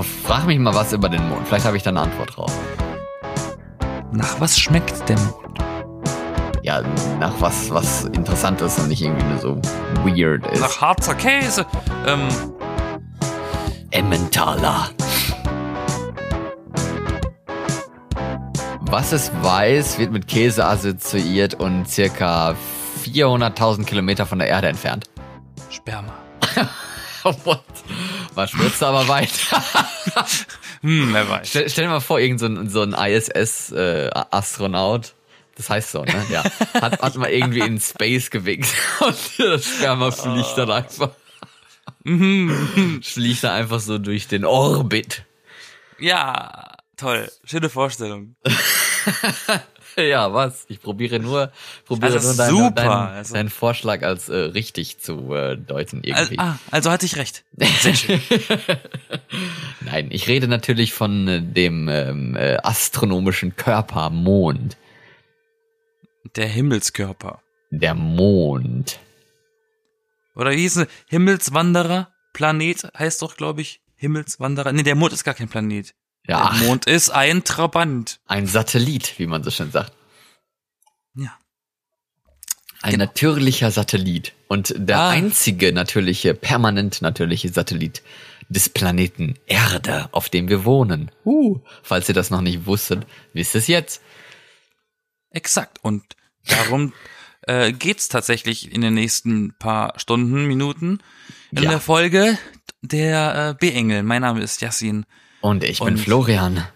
Auf, frag mich mal was über den Mond. Vielleicht habe ich da eine Antwort drauf. Nach was schmeckt der Mond? Ja, nach was, was interessant ist und nicht irgendwie nur so weird ist. Nach Harzer Käse. Ähm, Emmentaler. Was es weiß, wird mit Käse assoziiert und circa 400.000 Kilometer von der Erde entfernt. Sperma. What? Man schwitzt aber weiter. Hm, wer weiß. Stell, stell dir mal vor, irgend so ein, so ein ISS-Astronaut, das heißt so, ne? Ja. Hat, hat mal irgendwie in Space gewinkt und das Sperma fliegt dann einfach. fliegt da einfach so durch den Orbit. Ja, toll. Schöne Vorstellung. Ja, was? Ich probiere nur, probiere Also nur deinen, deinen, Also- deinen Vorschlag als äh, richtig zu äh, deuten Also, irgendwie. ah, also hatte ich recht. Sehr schön. Nein, ich rede natürlich von äh, dem ähm, äh, astronomischen Körper Mond. Der Himmelskörper. Der Mond. Oder wie hieß es? Himmelswanderer? Planet heißt doch, glaube ich. Himmelswanderer. Nee, der Mond ist gar kein Planet. Ja, Der Mond ist ein Trabant. ein Satellit, wie man so schön sagt. Ja. Ein Genau. natürlicher Satellit. Und der Ah. einzige natürliche, permanent natürliche Satellit des Planeten Erde, auf dem wir wohnen. Uh, falls ihr das noch nicht wusstet, wisst es jetzt. Exakt. Und darum äh, geht's tatsächlich in den nächsten paar Stunden, Minuten in Ja. der Folge der äh, B-Engel. Mein Name ist Yassin. Und ich bin Und- Florian.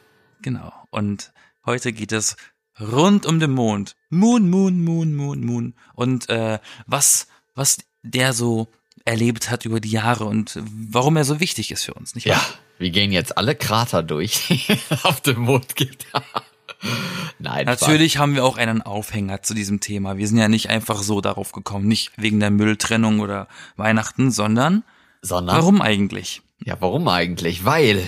Genau. Und heute geht es rund um den Mond. Moon, Moon, Moon, Moon, Moon. Und äh, was, was der so erlebt hat über die Jahre und warum er so wichtig ist für uns, nicht wahr? Ja, wir gehen jetzt alle Krater durch, die auf dem Mond gibt. Nein, Natürlich haben wir auch einen Aufhänger zu diesem Thema. Wir sind ja nicht einfach so darauf gekommen, nicht wegen der Mülltrennung oder Weihnachten, sondern sondern warum eigentlich? Ja, warum eigentlich? Weil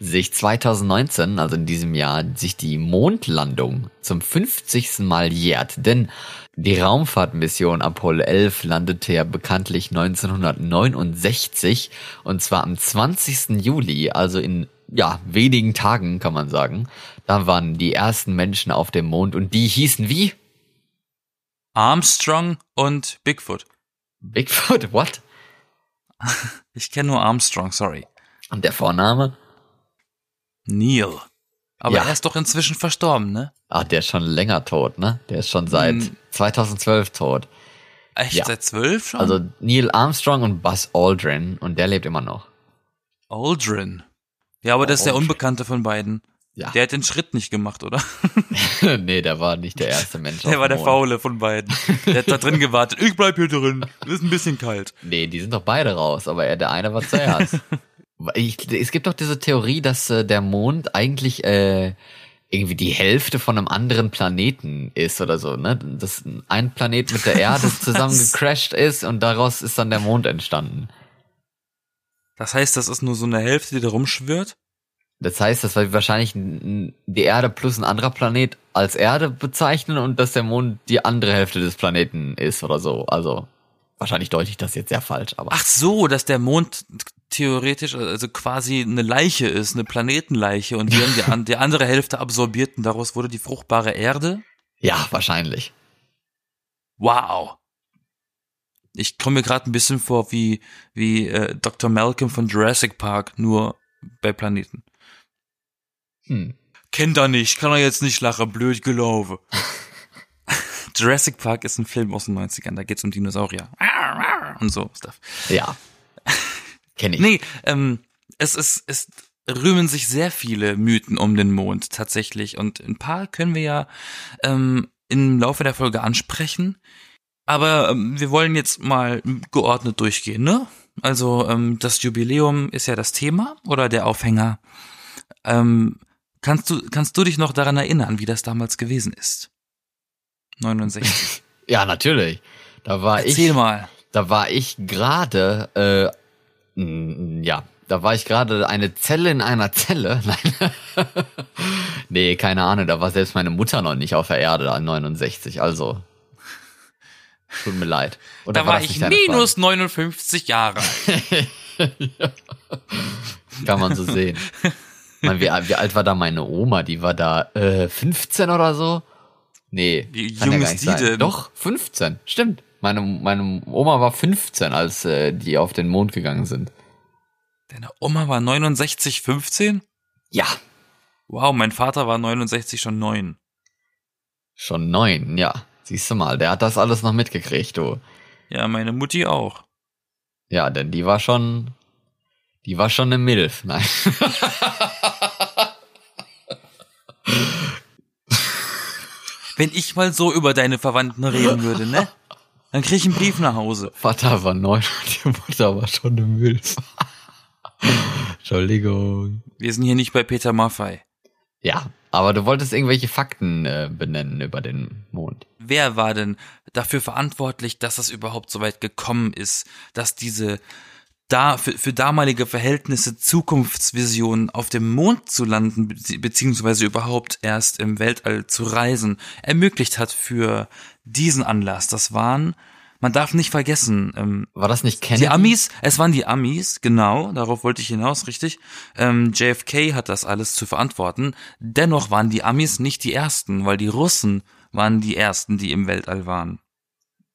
sich 2019, also in diesem Jahr, sich die Mondlandung zum 50. Mal jährt. Denn die Raumfahrtmission Apollo 11 landete ja bekanntlich 1969 und zwar am 20. Juli, also in ja, wenigen Tagen kann man sagen. Da waren die ersten Menschen auf dem Mond und die hießen wie? Armstrong und Bigfoot. Bigfoot, what? Ich kenne nur Armstrong, sorry. Und der Vorname? Neil. Aber Ja. er ist doch inzwischen verstorben, ne? Ah, der ist schon länger tot, ne? Der ist schon seit Hm. 2012 tot. Echt Ja. seit zwölf schon? Also Neil Armstrong und Buzz Aldrin und der lebt immer noch. Aldrin. Ja, aber das ist der Aldrin. Unbekannte von beiden. Ja. Der hat den Schritt nicht gemacht, oder? nee, der war nicht der erste Mensch. Der war der. Faule von beiden. Der hat da drin gewartet. Ich bleib hier drin. Ist ein bisschen kalt. Nee, die sind doch beide raus, aber er, der eine war zuerst. Ich, es gibt doch diese Theorie, dass äh, der Mond eigentlich äh, irgendwie die Hälfte von einem anderen Planeten ist oder so, ne? Dass ein Planet mit der Erde zusammen gecrashed ist und daraus ist dann der Mond entstanden. Das heißt, das ist nur so eine Hälfte, die da rumschwirrt? Das heißt, dass wir wahrscheinlich die Erde plus ein anderer Planet als Erde bezeichnen und dass der Mond die andere Hälfte des Planeten ist oder so. Also wahrscheinlich deute ich das jetzt sehr falsch, aber Ach so, dass der Mond theoretisch, also quasi eine Leiche ist, eine Planetenleiche und wir haben die, die andere Hälfte absorbiert und daraus wurde die fruchtbare Erde? ja, wahrscheinlich. Wow. Ich komme mir gerade ein bisschen vor wie, wie äh, Dr. Malcolm von Jurassic Park, nur bei Planeten. Hm. Kennt er nicht, kann er jetzt nicht lachen, blöd gelaufen. Jurassic Park ist ein Film aus den 90ern, da geht's um Dinosaurier. Und so Stuff. Ja. Kenne ich. Nee, ähm, es ist, es rühmen sich sehr viele Mythen um den Mond tatsächlich und ein paar können wir ja ähm, im Laufe der Folge ansprechen. Aber ähm, wir wollen jetzt mal geordnet durchgehen, ne? Also ähm, das Jubiläum ist ja das Thema oder der Aufhänger. Ähm, kannst du kannst du dich noch daran erinnern, wie das damals gewesen ist? 69. Ja, natürlich. Da war Erzähl ich, mal. da war ich gerade, äh, ja, da war ich gerade eine Zelle in einer Zelle. Nein. nee, keine Ahnung, da war selbst meine Mutter noch nicht auf der Erde an 69, also. Tut mir leid. Oder Da war das ich minus 59 Jahre. Frage? Kann man so sehen. Man, wie, wie alt war da meine Oma? Die war da äh, 15 oder so? Nee. Wie ja jung ist die sein. denn? Doch, 15. Stimmt. Meine, meine Oma war 15, als äh, die auf den Mond gegangen sind. Deine Oma war 69, 15? Ja, Wow, mein Vater war 69 schon 9. schon neun, ja. Siehst du mal, der hat das alles noch mitgekriegt, du. Ja, meine Mutti auch. Ja, denn die war schon, die war schon eine Milf. Nein. Wenn ich mal so über deine Verwandten reden würde, ne? Dann krieg ich einen Brief nach Hause. Vater war neun und die Mutter war schon eine Milf. Entschuldigung. Wir sind hier nicht bei Peter Maffei. Ja, aber du wolltest irgendwelche Fakten äh, benennen über den Mond. Wer war denn dafür verantwortlich, dass das überhaupt so weit gekommen ist, dass diese da für, für damalige Verhältnisse Zukunftsvisionen auf dem Mond zu landen, bezieh- beziehungsweise überhaupt erst im Weltall zu reisen, ermöglicht hat für diesen Anlass. Das waren, man darf nicht vergessen, ähm, War das nicht Kennedy? die Amis, es waren die Amis, genau, darauf wollte ich hinaus, richtig. Ähm, JFK hat das alles zu verantworten. Dennoch waren die Amis nicht die ersten, weil die Russen waren die ersten, die im Weltall waren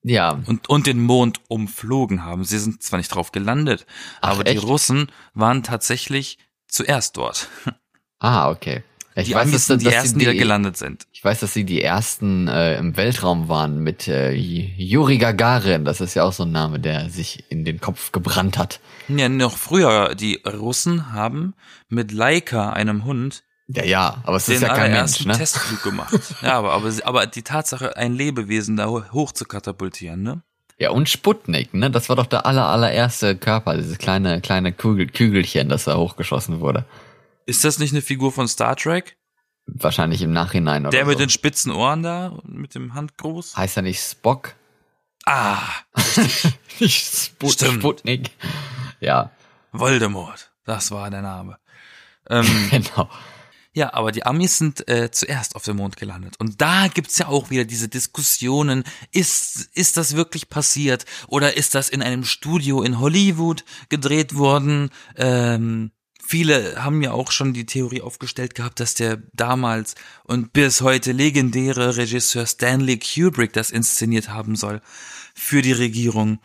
Ja, und, und den Mond umflogen haben. Sie sind zwar nicht drauf gelandet, Ach, aber die echt? Russen waren tatsächlich zuerst dort. ah, okay. Ich Die weiß, Amis dass, sind die dass sie ersten, die da gelandet sind. Ich weiß, dass sie die ersten äh, im Weltraum waren mit äh, Juri Gagarin. Das ist ja auch so ein Name, der sich in den Kopf gebrannt hat. Ja, noch früher, die Russen haben mit Laika, einem Hund, Ja, ja, aber es ist ja kein Mensch, ne? Testflug gemacht. ja, aber, aber, aber die Tatsache, ein Lebewesen da ho- hoch zu katapultieren, ne? Ja, und Sputnik, ne? Das war doch der aller, allererste Körper, dieses kleine, kleine Kugel, Kügelchen, das da hochgeschossen wurde. Ist das nicht eine Figur von Star Trek? Wahrscheinlich im Nachhinein oder Der mit so. den spitzen Ohren da, und mit dem Handgruß? Heißt er nicht Spock? Ah, Nicht Sput Stimmt. Sputnik. Ja, Voldemort. Das war der Name. Ähm, genau. Ja, aber die Amis sind äh, zuerst auf dem Mond gelandet. Und da gibt's ja auch wieder diese Diskussionen, ist, ist das wirklich passiert oder ist das in einem Studio in Hollywood gedreht worden? Ähm, viele haben ja auch schon die Theorie aufgestellt gehabt, dass der damals und bis heute legendäre Regisseur Stanley Kubrick das inszeniert haben soll für die Regierung.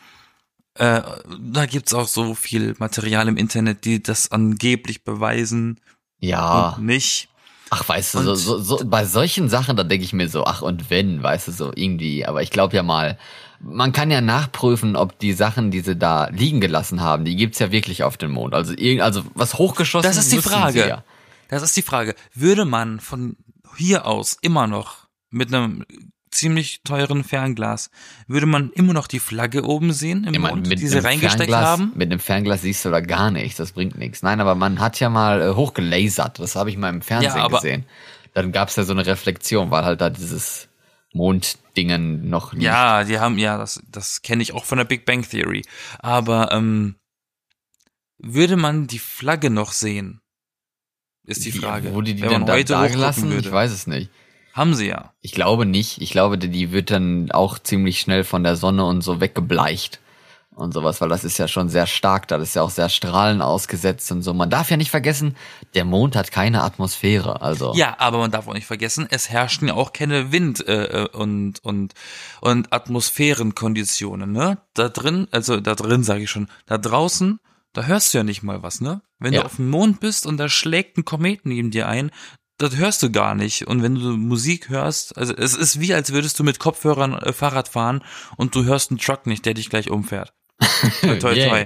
Äh, da gibt's auch so viel Material im Internet, die das angeblich beweisen Ja. und nicht. Ach, weißt du, so, so, so, bei solchen Sachen, da denke ich mir so, ach und wenn, weißt du, so irgendwie. Aber ich glaube ja mal, man kann ja nachprüfen, ob die Sachen, die sie da liegen gelassen haben, die gibt's ja wirklich auf dem Mond. Also, irgend, also was hochgeschossen Das ist die Frage. Ja. Das ist die Frage. Würde man von hier aus immer noch mit einem ziemlich teuren Fernglas, würde man immer noch die Flagge oben sehen im mein, Mond, die sie reingesteckt Fernglas, haben? Mit einem Fernglas siehst du da gar nichts, das bringt nichts. Nein, aber man hat ja mal äh, hochgelasert, das habe ich mal im Fernsehen Ja, gesehen. Dann gab's ja so eine Reflexion, weil halt da dieses Monddingen noch nicht. Ja, die haben, ja, das, das kenne ich auch von der Big Bang Theory. Aber ähm, würde man die Flagge noch sehen? Ist die Wie- Frage. Wurde die Wenn denn man heute da gelassen? würde. Ich weiß es nicht. Haben sie ja. Ich glaube nicht. Ich glaube, die- die wird dann auch ziemlich schnell von der Sonne und so weggebleicht und sowas, weil das ist ja schon sehr stark, da das ist ja auch sehr Strahlen ausgesetzt und so. Man darf ja nicht vergessen, der Mond hat keine Atmosphäre, also. Ja, aber man darf auch nicht vergessen, es herrschen ja auch keine Wind äh, äh, und und und Atmosphärenkonditionen, ne? Da drin, also da drin sage ich schon, da draußen, da hörst du ja nicht mal was, ne? Wenn Ja. du auf dem Mond bist und da schlägt ein Komet neben dir ein, das hörst du gar nicht. Und wenn du Musik hörst, also es ist wie, als würdest du mit Kopfhörern äh, Fahrrad fahren und du hörst einen Truck nicht, der dich gleich umfährt. Toi, toi, toi.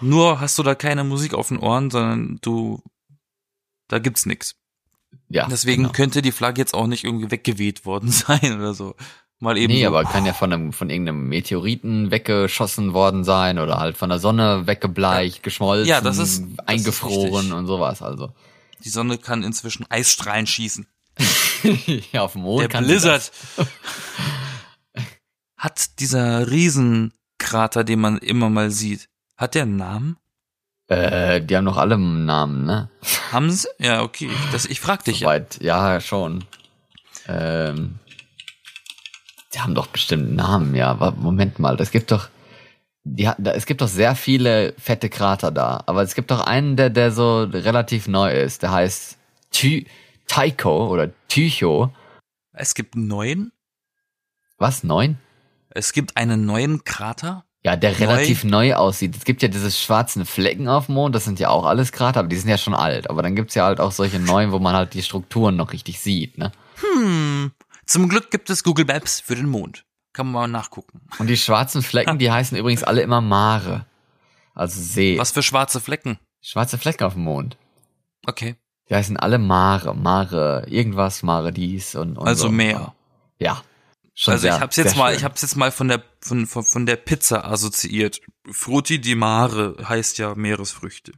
Nur hast du da keine Musik auf den Ohren, sondern du, da gibt's nix. Ja, Deswegen genau. könnte die Flagge jetzt auch nicht irgendwie weggeweht worden sein oder so. Mal eben. Nee, so. aber kann ja von einem, von irgendeinem Meteoriten weggeschossen worden sein oder halt von der Sonne weggebleicht, geschmolzen, Ja, das ist- das ist eingefroren und sowas, also. Die Sonne kann inzwischen Eisstrahlen schießen. ja, auf dem Mond Der kann Blizzard. Hat dieser Riesenkrater, den man immer mal sieht, hat der einen Namen? Äh, die haben noch alle einen Namen, ne? Haben sie? Ja, okay. Das, ich frag dich ja. Soweit, ja, schon. Ähm, die haben doch bestimmt einen Namen, ja. Aber Moment mal, das gibt doch. die da, es gibt doch sehr viele fette Krater da, aber es gibt doch einen, der, der so relativ neu ist. Der heißt Ty Tycho oder Tycho. Es gibt neun. Was? Neun? Es gibt einen neuen Krater. Ja, der relativ neu aussieht. Es gibt ja diese schwarzen Flecken auf dem Mond, das sind ja auch alles Krater, aber die sind ja schon alt. Aber dann gibt's ja halt auch solche neuen, wo man halt die Strukturen noch richtig sieht, ne? Hm. Zum Glück gibt es Google Maps für den Mond. Kann man mal nachgucken. Und die schwarzen Flecken, die heißen übrigens alle immer Mare. Also See. Was für schwarze Flecken? Schwarze Flecken auf dem Mond. Okay. Die heißen alle Mare. Mare, irgendwas, Mare dies und, und Also so. Meer. Ja. Schon Also sehr, ich hab's jetzt sehr mal, schön. ich hab's jetzt mal von der von, von, von der Pizza assoziiert. Frutti di Mare heißt ja Meeresfrüchte.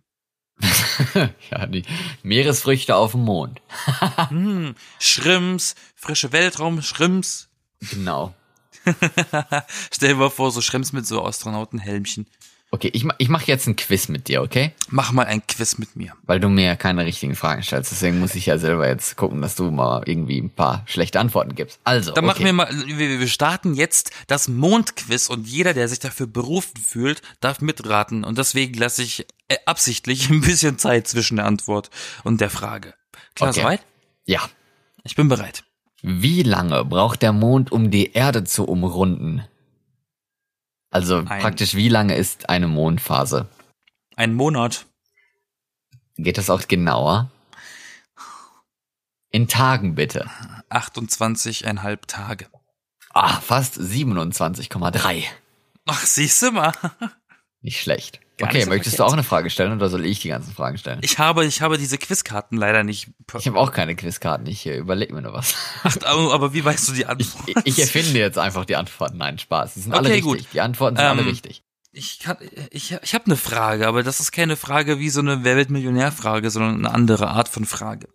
ja, die Meeresfrüchte auf dem Mond. Hm, Schrimps, frische Weltraum, Schrimps. Genau. Stell dir mal vor, so Schrimps mit so Astronautenhelmchen. Okay, ich, ich mache jetzt ein Quiz mit dir, okay? Mach mal ein Quiz mit mir. Weil du mir ja keine richtigen Fragen stellst. Deswegen muss ich ja selber jetzt gucken, dass du mal irgendwie ein paar schlechte Antworten gibst. Also, Dann okay. machen wir mal, wir, wir starten jetzt das Mondquiz und jeder, der sich dafür berufen fühlt, darf mitraten. Und deswegen lasse ich äh, absichtlich ein bisschen Zeit zwischen der Antwort und der Frage. Klar, Okay. soweit? Ja. Ich bin bereit. Wie lange braucht der Mond, um die Erde zu umrunden? Also Ein- praktisch, wie lange ist eine Mondphase? Ein Monat. Geht das auch genauer? In Tagen bitte. 28,5 Tage. Ah, fast 27,3. Ach, siehst du mal. Nicht schlecht. Gar okay, so möchtest du verkehrt. auch eine Frage stellen oder soll ich die ganzen Fragen stellen? Ich habe, ich habe diese Quizkarten leider nicht. Ich habe auch keine Quizkarten, ich äh, überleg mir nur was. Ach, aber wie weißt du die Ich, Antwort? ich, ich erfinde jetzt einfach die Antworten. Nein, Spaß. Die sind alle Okay, richtig. gut. Die Antworten sind alle Ähm, richtig. Ich kann, ich, ich habe eine Frage, aber das ist keine Frage wie so eine Wer wird Millionär-Frage, sondern eine andere Art von Frage.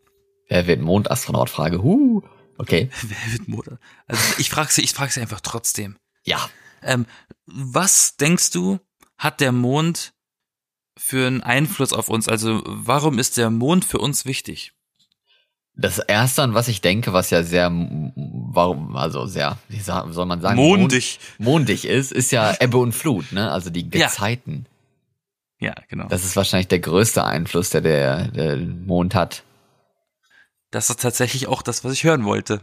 Wer wird Mondastronaut? Frage. Huh. Okay. Wer wird Mutter? Also ich frage sie, ich frage sie einfach trotzdem. Ja. Ähm, was denkst du, hat der Mond für einen Einfluss auf uns? Also warum ist der Mond für uns wichtig? Das erste, an was ich denke, was ja sehr, warum, also sehr, wie soll man sagen, Mondig. Mond, mondig ist, ist ja Ebbe und Flut, ne? Also die Ja. Gezeiten. Ja, genau. Das ist wahrscheinlich der größte Einfluss, der der, der Mond hat. Das ist tatsächlich auch das, was ich hören wollte.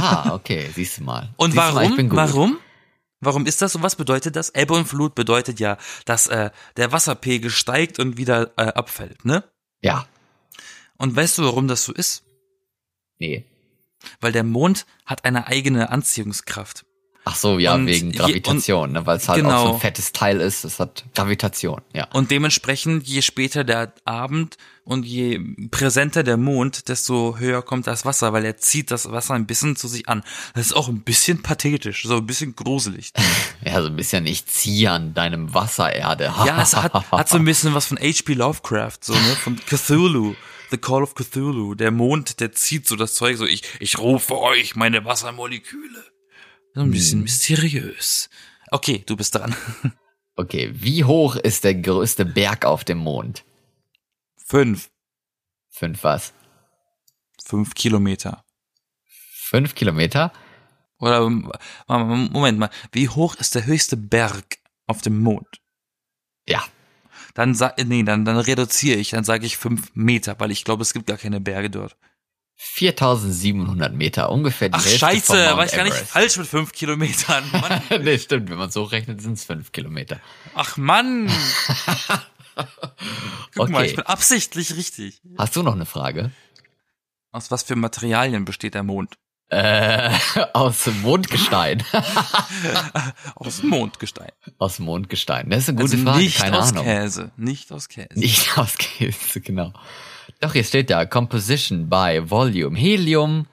Ah, okay, siehst du mal. Und siehst du mal, warum? Warum? Ist das so? Was bedeutet das? Ebbe und Flut bedeutet ja, dass äh, der Wasserpegel steigt und wieder äh, abfällt, ne? Ja. Und weißt du, warum das so ist? Nee. Weil der Mond hat eine eigene Anziehungskraft. Ach so, ja, Und wegen je- Gravitation, ne? Weil es halt auch so Genau. ein fettes Teil ist. Es hat Gravitation, ja. Und dementsprechend, je später der Abend und je präsenter der Mond, desto höher kommt das Wasser, weil er zieht das Wasser ein bisschen zu sich an. Das ist auch ein bisschen pathetisch, so ein bisschen gruselig. Ja, so ein bisschen, ich ziehe an deinem Wasser, Erde. Ja, es hat, hat so ein bisschen was von H.P. Lovecraft, so, ne, von Cthulhu. The Call of Cthulhu. Der Mond, der zieht so das Zeug, so, ich, ich rufe euch meine Wassermoleküle. So ein bisschen Hm. mysteriös. Okay, du bist dran. Okay, wie hoch ist der größte Berg auf dem Mond? Fünf. Fünf was? Fünf Kilometer. Fünf Kilometer? Oder, Moment mal, wie hoch ist der höchste Berg auf dem Mond? Ja. Dann sag, nee, dann, dann reduziere ich, dann sage ich fünf Meter, weil ich glaube, es gibt gar keine Berge dort. 4700 Meter, ungefähr die Ach, Hälfte scheiße, von Mount war ich gar nicht Everest. falsch mit fünf Kilometern. Mann. nee, stimmt, wenn man so rechnet, sind es fünf Kilometer. Ach Mann. Guck mal, Okay. ich bin absichtlich richtig. Hast du noch eine Frage? Aus was für Materialien besteht der Mond? Äh, aus Mondgestein. Aus Mondgestein. aus Mondgestein. Das ist eine gute also Frage, nicht keine aus Ahnung. Käse. Nicht aus Käse. Nicht aus Käse, genau. Doch, hier steht da Composition by Volume. Helium,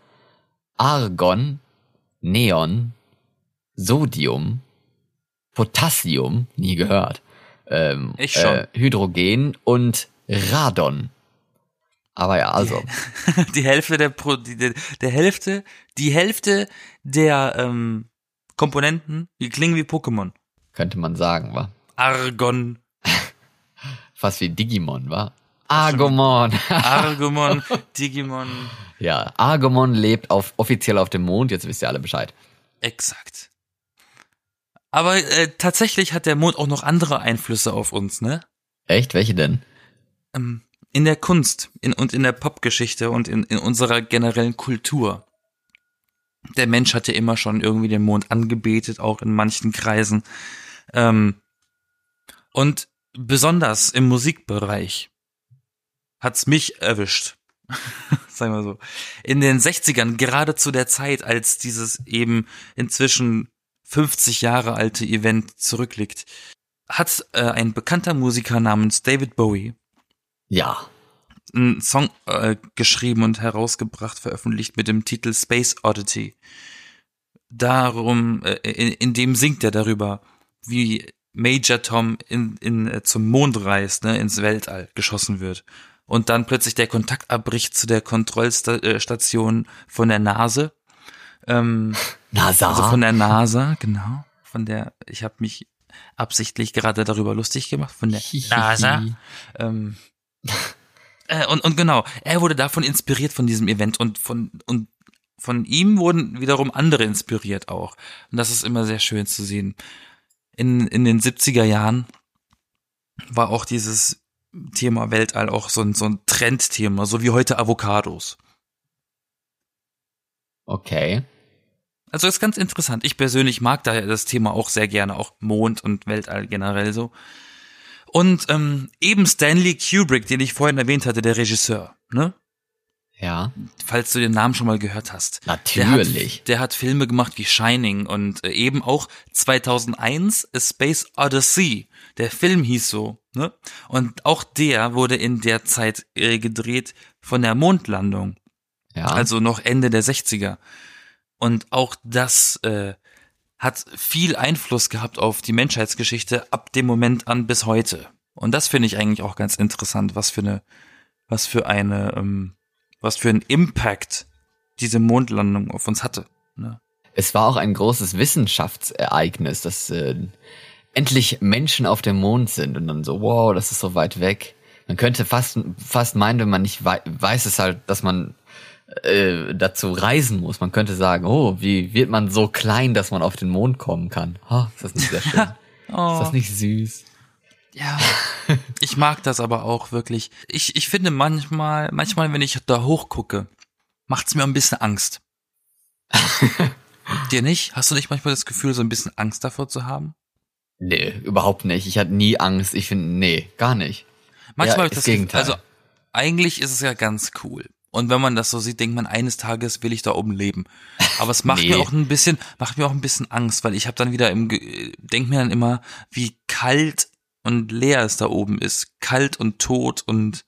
Argon, Neon, Sodium, Potassium, nie gehört. Ähm, Ich schon. Äh, Hydrogen und Radon. Aber ja, also, Die Hälfte der, Pro, die, der Hälfte, die Hälfte der ähm, Komponenten, die klingen wie Pokémon. könnte man sagen, wa? Argon, Fast wie Digimon, wa? Argomon. Argomon, Digimon. ja, Argomon lebt auf, offiziell auf dem Mond, jetzt wisst ihr alle Bescheid. Exakt. Aber äh, tatsächlich hat der Mond auch noch andere Einflüsse auf uns, ne? Echt? Welche denn? Ähm, in der Kunst in, und in der Popgeschichte und in, in unserer generellen Kultur. Der Mensch hat ja immer schon irgendwie den Mond angebetet, auch in manchen Kreisen. Ähm, und besonders im Musikbereich hat's mich erwischt. Sagen wir so. In den 60ern, gerade zu der Zeit, als dieses eben inzwischen 50 Jahre alte Event zurückliegt, hat äh, ein bekannter Musiker namens David Bowie Ja. einen Song äh, geschrieben und herausgebracht, veröffentlicht mit dem Titel Space Oddity. Darum, äh, in, in dem singt er darüber, wie Major Tom in, in, äh, zum Mond reist, ne, ins Weltall geschossen wird. Und dann plötzlich der Kontakt abbricht zu der Kontrollstation von der NASA. Ähm, NASA. also von der NASA, genau. Von der, ich habe mich absichtlich gerade darüber lustig gemacht, von der NASA. Ähm, äh, und, und genau, er wurde davon inspiriert von diesem Event und von, und von ihm wurden wiederum andere inspiriert auch. Und das ist immer sehr schön zu sehen. In, in den 70er Jahren war auch dieses Thema Weltall auch so ein, so ein Trendthema, so wie heute Avocados. Okay. Also ist ganz interessant. Ich persönlich mag da das Thema auch sehr gerne, auch Mond und Weltall generell so. Und ähm, eben Stanley Kubrick, den ich vorhin erwähnt hatte, der Regisseur, ne? Ja. Falls du den Namen schon mal gehört hast. Natürlich. Der hat, der hat Filme gemacht wie Shining und äh, eben auch 2001 A Space Odyssey. Der Film hieß so, ne? Und auch der wurde in der Zeit äh, gedreht von der Mondlandung. Ja. also noch Ende der 60er. Und auch das äh, hat viel Einfluss gehabt auf die Menschheitsgeschichte ab dem Moment an bis heute. Und das finde ich eigentlich auch ganz interessant, was für eine, was für eine, ähm, was für einen Impact diese Mondlandung auf uns hatte. Ne? es war auch ein großes Wissenschaftsereignis, dass äh, endlich Menschen auf dem Mond sind und dann so, wow, das ist so weit weg. Man könnte fast fast meinen, wenn man nicht wei weiß es halt, dass man äh, dazu reisen muss. Man könnte sagen, oh, wie wird man so klein, dass man auf den Mond kommen kann? Oh, ist das nicht sehr schön? Oh. Ist das nicht süß? Ja, ich mag das aber auch wirklich. Ich, ich finde manchmal, manchmal, wenn ich da hochgucke, macht's mir ein bisschen Angst. Dir nicht? Hast du nicht manchmal das Gefühl, so ein bisschen Angst davor zu haben? Nee, überhaupt nicht. Ich hatte nie Angst. Ich finde, nee, gar nicht. Manchmal Ja, habe ich das Gegenteil. Also eigentlich ist es ja ganz cool. Und wenn man das so sieht, denkt man, eines Tages will ich da oben leben. Aber es macht Nee. mir auch ein bisschen, macht mir auch ein bisschen Angst, weil ich habe dann wieder im, denk mir dann immer, wie kalt und leer es da oben ist. Kalt und tot und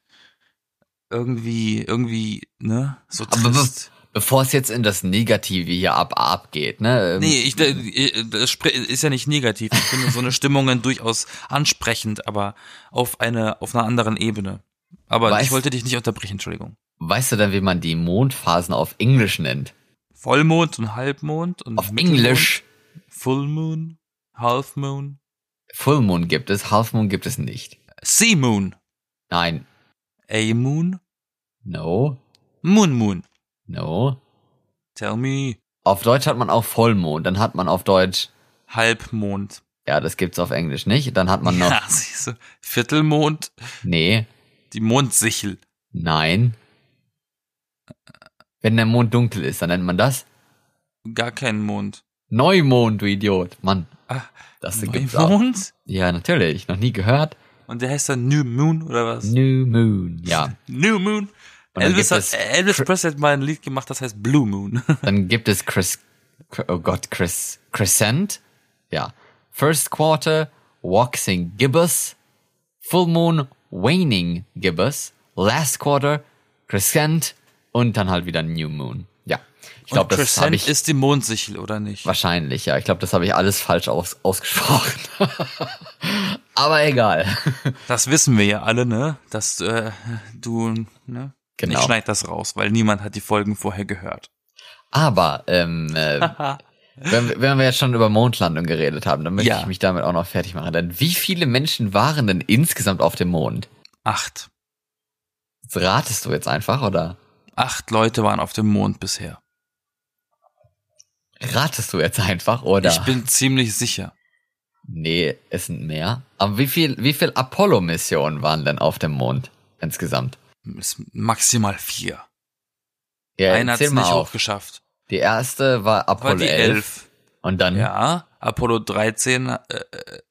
irgendwie, irgendwie, ne, so Aber trist. Bevor es jetzt in das Negative hier ab abgeht, ne? ähm, Nee, ich, äh, das spre- ist ja nicht negativ. Ich finde so eine Stimmungen durchaus ansprechend, aber auf eine, auf einer anderen Ebene. Aber ich Weißt- wollte dich nicht unterbrechen, Entschuldigung. Weißt du dann, wie man die Mondphasen auf Englisch nennt? Vollmond und Halbmond und Auf Mittelmond, Englisch. Full Moon, Half Moon, Full Moon gibt es, Half Moon gibt es nicht. Sea Moon, Nein. A Moon, No. Moon Moon. No. Tell me, Auf Deutsch hat man auch Vollmond, dann hat man auf Deutsch, Halbmond. ja, das gibt's auf Englisch nicht, dann hat man noch, Ja, siehst du. Viertelmond, nee, die Mondsichel. nein. Wenn der Mond dunkel ist, dann nennt man das Gar kein Mond. Neumond, du Idiot. Mann, Ah, das gibt's. Neumond? Ja, natürlich, noch nie gehört. Und der heißt dann New Moon oder was? New Moon, ja. New Moon. Elvis, hat, es Elvis Presley hat mal ein Lied gemacht, das heißt Blue Moon. Dann gibt es Chris, oh Gott, Chris, Crescent, ja. First Quarter, Waxing Gibbous, Full Moon, Waning Gibbous, Last Quarter, Crescent und dann halt wieder New Moon. Ja, ich glaube, das habe Crescent ich ist die Mondsichel, oder nicht? wahrscheinlich, ja. Ich glaube, das habe ich alles falsch aus, ausgesprochen. Aber egal. Das wissen wir ja alle, ne? Dass äh, du, ne? Genau. Ich schneid das raus, weil niemand hat die Folgen vorher gehört. Aber ähm, äh, wenn, wir- wenn wir jetzt schon über Mondlandung geredet haben, dann möchte Ja. ich mich damit auch noch fertig machen. Denn wie viele Menschen waren denn insgesamt auf dem Mond? Acht. Das ratest du jetzt einfach oder Acht Leute waren auf dem Mond bisher. ratest du jetzt einfach oder? Ich bin ziemlich sicher. Nee, es sind mehr. Aber wie viel, wie viel Apollo-Missionen waren denn auf dem Mond insgesamt? Ist maximal vier. Ja, Einer hat es nicht auf. hochgeschafft. Die erste war War Apollo die 11. elf. Und dann, Ja, Apollo 13, äh, äh,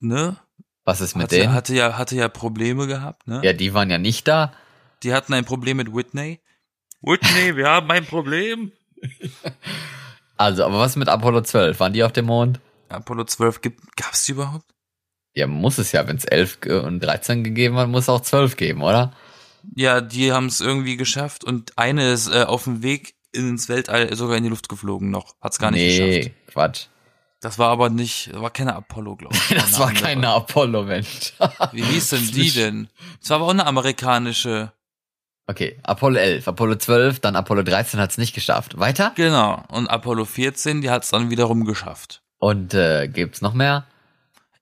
ne? was ist mit Hatte, denen? hatte ja, hatte ja Probleme gehabt, ne? ja, die waren ja nicht da. Die hatten ein Problem mit Whitney. Whitney, wir haben ein Problem. Also, aber was mit Apollo 12? Waren die auf dem Mond? Apollo 12 gibt, gab's die überhaupt? Ja, muss es ja. Wenn es 11 ge- und 13 gegeben hat, muss es auch 12 geben, oder? Ja, die haben es irgendwie geschafft und eine ist äh, auf dem Weg ins Weltall sogar in die Luft geflogen noch. Hat's gar nicht nee, geschafft. Quatsch. Das war aber nicht, war keine Apollo, glaube ich. Das war andere. keine Apollo, Mensch. Wie hieß denn die denn? Das war aber auch eine amerikanische. Okay, Apollo 11, Apollo 12, dann Apollo 13 hat es nicht geschafft. Weiter? Genau. Und Apollo 14, die hat's dann wiederum geschafft. Und äh, gibt's noch mehr?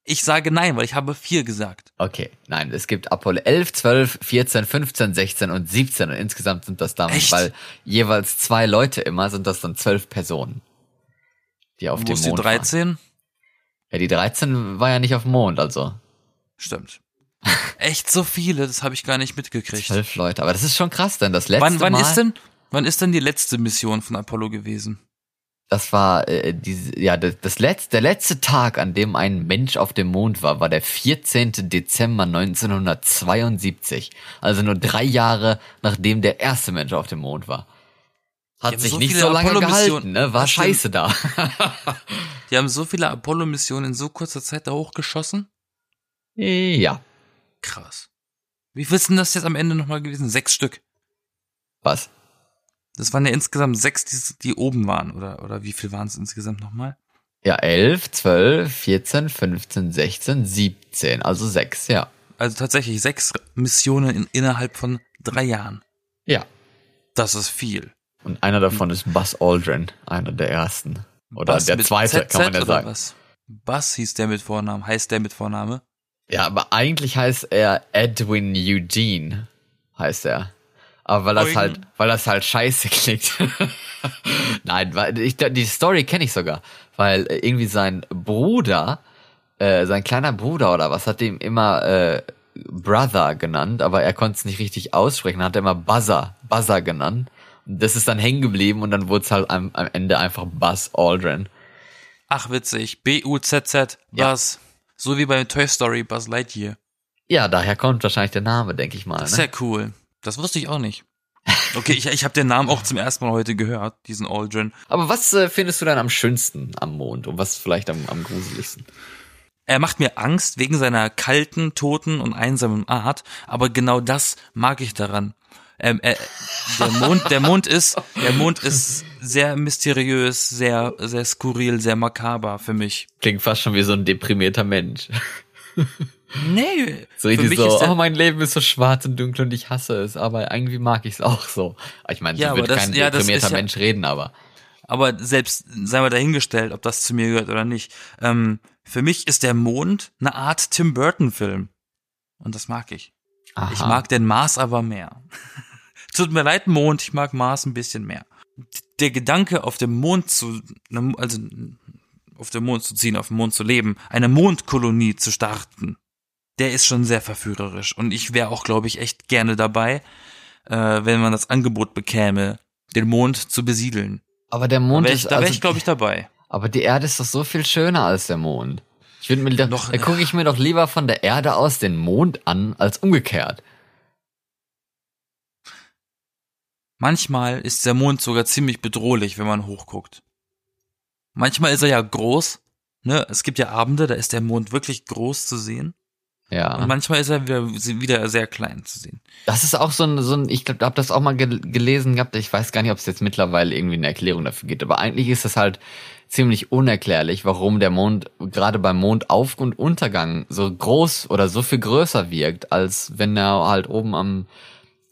Ich sage nein, weil ich habe vier gesagt. Okay, nein, es gibt Apollo 11, 12, 14, 15, 16 und 17 und insgesamt sind das dann, Echt? weil jeweils zwei Leute immer, sind das dann zwölf Personen, die auf Wo dem ist die Mond waren. 13? Ja, die 13 war ja nicht auf dem Mond, also Stimmt. Echt so viele, das habe ich gar nicht mitgekriegt. zwölf Leute. Aber das ist schon krass, denn das letzte Wann, wann Mal, ist denn, wann ist denn die letzte Mission von Apollo gewesen? Das war äh, diese, ja, das, das letzte, der letzte Tag, an dem ein Mensch auf dem Mond war, war der 14. Dezember 1972. Also nur drei Jahre, nachdem der erste Mensch auf dem Mond war. Hat sich so nicht so lange gehalten, ne? War scheiße da. Die haben so viele Apollo-Missionen in so kurzer Zeit da hochgeschossen? ja. Krass. Wie viel sind das jetzt am Ende nochmal gewesen? Sechs Stück. Was? Das waren ja insgesamt sechs, die, die oben waren, oder, oder wie viel waren es insgesamt nochmal? Ja, 11, 12, 14, 15, 16, 17. Also sechs, ja. Also tatsächlich sechs Missionen in, innerhalb von drei Jahren. Ja. Das ist viel. Und einer davon ist Buzz Aldrin, einer der ersten. Oder Buzz der zweite, ZZ kann man ja oder sagen. Was? Buzz hieß der mit Vornamen, heißt der mit Vorname? Ja, aber eigentlich heißt er Edwin Eugene, heißt er. Aber weil das Eugen. halt, weil das halt scheiße klingt. Nein, weil ich, die Story kenne ich sogar, weil äh, irgendwie sein Bruder, äh, sein kleiner Bruder oder was, hat ihm immer äh, Brother genannt, aber er konnte es nicht richtig aussprechen, hat er immer Buzzer, Buzzer genannt. Und das ist dann hängen geblieben und dann wurde es halt am, am Ende einfach Buzz Aldrin. Ach, witzig. B-U-Z-Z, Ja. Buzz. So wie bei Toy Story, Buzz Lightyear. Ja, daher kommt wahrscheinlich der Name, denke ich mal. Das ist Ne? ja cool. Das wusste ich auch nicht. Okay, ich, ich habe den Namen auch zum ersten Mal heute gehört, diesen Aldrin. Aber was äh, findest du dann am schönsten am Mond und was vielleicht am, am gruseligsten? Er macht mir Angst wegen seiner kalten, toten und einsamen Art, aber genau das mag ich daran. Ähm, äh, der Mond, der Mond ist, der Mond ist sehr mysteriös, sehr, sehr skurril, sehr makaber für mich. Klingt fast schon wie so ein deprimierter Mensch. Nee, So für mich so, ist der, oh, mein Leben ist so schwarz und dunkel und ich hasse es, aber irgendwie mag ich es auch so. Ich meine, Ja, so wird das- kein ja, deprimierter ist ja- Mensch reden, aber aber selbst, sei mal dahingestellt, ob das zu mir gehört oder nicht. Ähm, für mich ist der Mond eine Art Tim Burton Film. Und das mag ich. aha. Ich mag den Mars aber mehr. Tut mir leid, Mond, ich mag Mars ein bisschen mehr. Der Gedanke, auf dem Mond zu, also auf dem Mond zu ziehen, auf dem Mond zu leben, eine Mondkolonie zu starten, der ist schon sehr verführerisch. Und ich wäre auch, glaube ich, echt gerne dabei, äh, wenn man das Angebot bekäme, den Mond zu besiedeln. aber der Da Mond wäre ich, ist, da wär also, ich glaube ich, dabei. aber die Erde ist doch so viel schöner als der Mond. Ich würde mir, doch, Noch- da gucke ich mir doch lieber von der Erde aus den Mond an, als umgekehrt. Manchmal ist der Mond sogar ziemlich bedrohlich, wenn man hochguckt. Manchmal ist er ja groß. Ne? Es gibt ja Abende, da ist der Mond wirklich groß zu sehen. Ja. Und manchmal ist er wieder, wieder sehr klein zu sehen. Das ist auch so ein, so ein ich glaube, hab das auch mal gel gelesen gehabt. Ich weiß gar nicht, ob es jetzt mittlerweile irgendwie eine Erklärung dafür gibt. Aber eigentlich ist das halt ziemlich unerklärlich, warum der Mond gerade beim Mondauf- und Untergang so groß oder so viel größer wirkt, als wenn er halt oben am,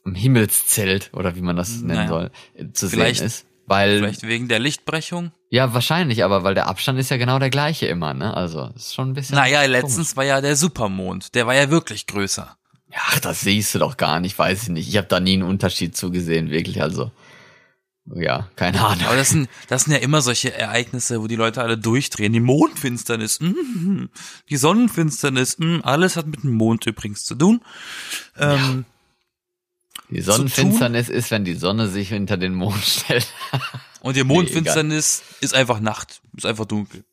am Himmelszelt oder wie man das nennen Naja. soll, äh, zu Vielleicht- sehen ist. Weil, Vielleicht wegen der Lichtbrechung? ja, wahrscheinlich, aber weil der Abstand ist ja genau der gleiche immer, ne? Also, ist schon ein bisschen. Naja, komisch. letztens war ja der Supermond. Der war ja wirklich größer. Ach, das siehst du doch gar nicht, weiß ich nicht. Ich habe da nie einen Unterschied zugesehen, wirklich. Also Ja, keine Ahnung. Aber das sind, das sind ja immer solche Ereignisse, wo die Leute alle durchdrehen. Die Mondfinsternis, mm, die Sonnenfinsternis, mm, alles hat mit dem Mond übrigens zu tun. Ähm, Die Sonnenfinsternis ist, wenn die Sonne sich hinter den Mond stellt. und die Mondfinsternis ist einfach Nacht, ist einfach dunkel.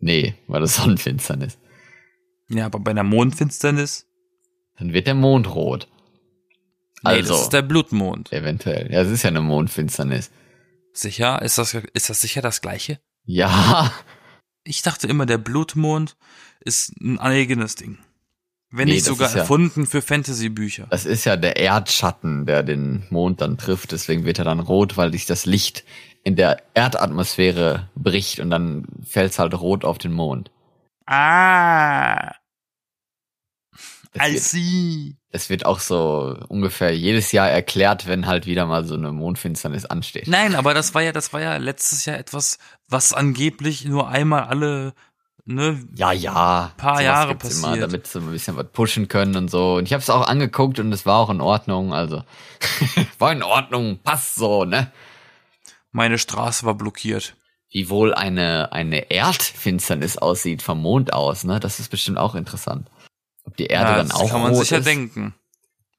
nee, war das Sonnenfinsternis. Ja, aber bei einer Mondfinsternis, Dann wird der Mond rot. nee, Also, das ist der Blutmond. eventuell. Ja, es ist ja eine Mondfinsternis. Sicher? Ist das, ist das sicher das gleiche? Ja, Ich dachte immer, der Blutmond ist ein eigenes Ding. Wenn Nee, nicht sogar ist ja- erfunden für Fantasy-Bücher. das ist ja der Erdschatten, der den Mond dann trifft. Deswegen wird er dann rot, weil sich das Licht in der Erdatmosphäre bricht und dann fällt's halt rot auf den Mond. Ah, Das I wird, see. das wird auch so ungefähr jedes Jahr erklärt, wenn halt wieder mal so eine Mondfinsternis ansteht. Nein, aber das war ja, das war ja letztes Jahr etwas, was angeblich nur einmal alle, ne, Ja, ja. Paar sowas Jahre gibt's Immer, passiert. damit sie ein bisschen was pushen können und so. Und ich habe es auch angeguckt und es war auch in Ordnung. Also war in Ordnung, passt so, ne? meine Straße war blockiert. Wie wohl eine eine Erdfinsternis aussieht vom Mond aus, ne? Das ist bestimmt auch interessant. Ob die Erde Ja, dann das auch kann man rot sich ja ist. denken.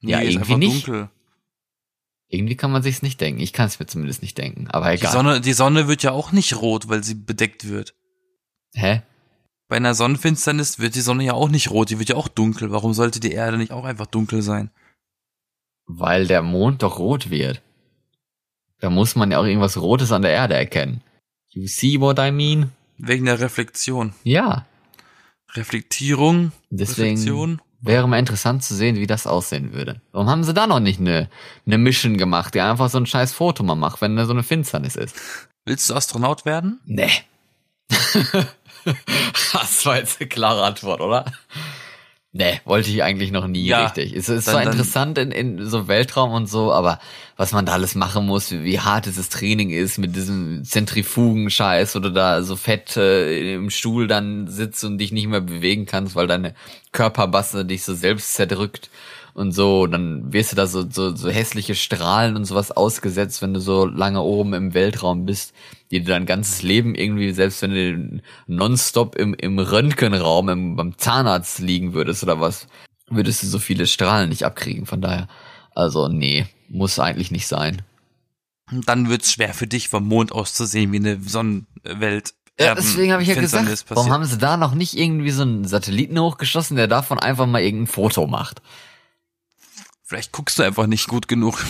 Ja, ist irgendwie nicht. dunkel. Irgendwie kann man sich's nicht denken. Ich kann es mir zumindest nicht denken. Aber Die egal. Sonne, die Sonne wird ja auch nicht rot, weil sie bedeckt wird. Hä? Bei einer Sonnenfinsternis wird die Sonne ja auch nicht rot, die wird ja auch dunkel. Warum sollte die Erde nicht auch einfach dunkel sein? Weil der Mond doch rot wird. Da muss man ja auch irgendwas Rotes an der Erde erkennen. You see what I mean? Wegen der Reflexion. Ja. Reflektierung, Deswegen Reflexion. wäre mal interessant zu sehen, wie das aussehen würde. Warum haben sie da noch nicht eine, eine Mission gemacht, die einfach so ein scheiß Foto mal macht, wenn da so eine Finsternis ist? Willst du Astronaut werden? Nee. das war jetzt eine klare Antwort, oder? Nee, wollte ich eigentlich noch nie Ja, richtig. Es ist dann- zwar interessant in, in so Weltraum und so, aber was man da alles machen muss, wie, wie hart dieses Training ist mit diesem Zentrifugen-Scheiß, wo du da so fett äh, im Stuhl dann sitzt und dich nicht mehr bewegen kannst, weil deine Körperbasse dich so selbst zerdrückt und so, dann wirst du da so, so, so hässliche Strahlen und sowas ausgesetzt, wenn du so lange oben im Weltraum bist, die dir dein ganzes Leben irgendwie, selbst wenn du nonstop im, im Röntgenraum im, beim Zahnarzt liegen würdest oder was, würdest du so viele Strahlen nicht abkriegen, von daher. Also, nee, muss eigentlich nicht sein. Und Dann wird's schwer für dich vom Mond aus zu sehen, wie eine Sonnenwelt. Ja, deswegen habe ich ja gesagt, warum haben sie da noch nicht irgendwie so einen Satelliten hochgeschossen, der davon einfach mal irgendein Foto macht? Vielleicht guckst du einfach nicht gut genug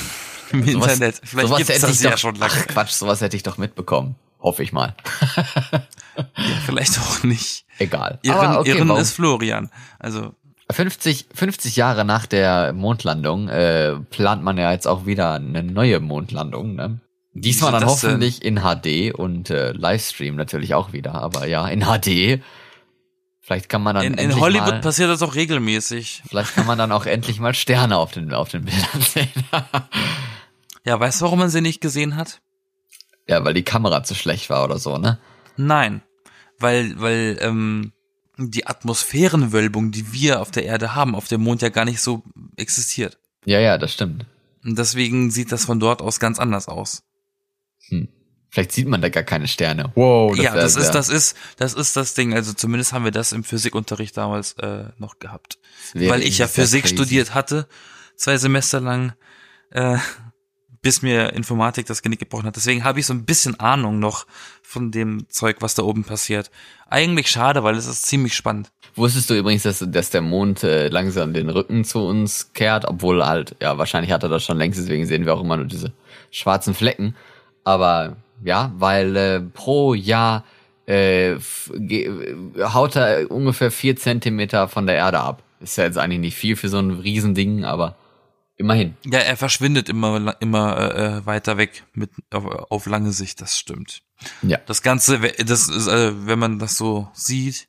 im Sowas- Internet. Vielleicht sowas gibt's hätte das ich ja doch, schon lange. Ach Quatsch, sowas hätte ich doch mitbekommen. Hoffe ich mal. Ja, vielleicht auch nicht. Egal. Irren, okay, Irren ist Florian. Also 50, 50 Jahre nach der Mondlandung äh, plant man ja jetzt auch wieder eine neue Mondlandung. Ne? Diesmal dann das denn? hoffentlich in HD und äh, Livestream natürlich auch wieder. Aber ja, in HD. Vielleicht kann man dann in, in Hollywood mal, passiert das auch regelmäßig. vielleicht kann man dann auch endlich mal Sterne auf den auf den Bildern sehen. Ja, weißt du, warum man sie nicht gesehen hat? ja, weil die Kamera zu schlecht war oder so, ne? Nein, weil weil ähm, die Atmosphärenwölbung, die wir auf der Erde haben, auf dem Mond ja gar nicht so existiert. Ja, ja, das stimmt. Und deswegen sieht das von dort aus ganz anders aus. Hm. Vielleicht sieht man da gar keine Sterne. Wow, ja, wär das ist das ist das ist das Ding. Also zumindest haben wir das im Physikunterricht damals äh, noch gehabt, das weil ich ja Physik crazy. studiert hatte, zwei Semester lang, äh, bis mir Informatik das Genick gebrochen hat. Deswegen habe ich so ein bisschen Ahnung noch von dem Zeug, was da oben passiert. Eigentlich schade, weil es ist ziemlich spannend. Wusstest du übrigens, dass, dass der Mond äh, langsam den Rücken zu uns kehrt, obwohl halt, ja, wahrscheinlich hat er das schon längst, deswegen sehen wir auch immer nur diese schwarzen Flecken. Aber ja, weil äh, pro Jahr äh, haut er ungefähr vier Zentimeter von der Erde ab. Ist ja jetzt eigentlich nicht viel für so ein Riesending, aber immerhin. Ja, er verschwindet immer immer äh, äh, weiter weg mit auf, auf lange Sicht. Das stimmt. Ja. Das Ganze, das ist, äh, wenn man das so sieht,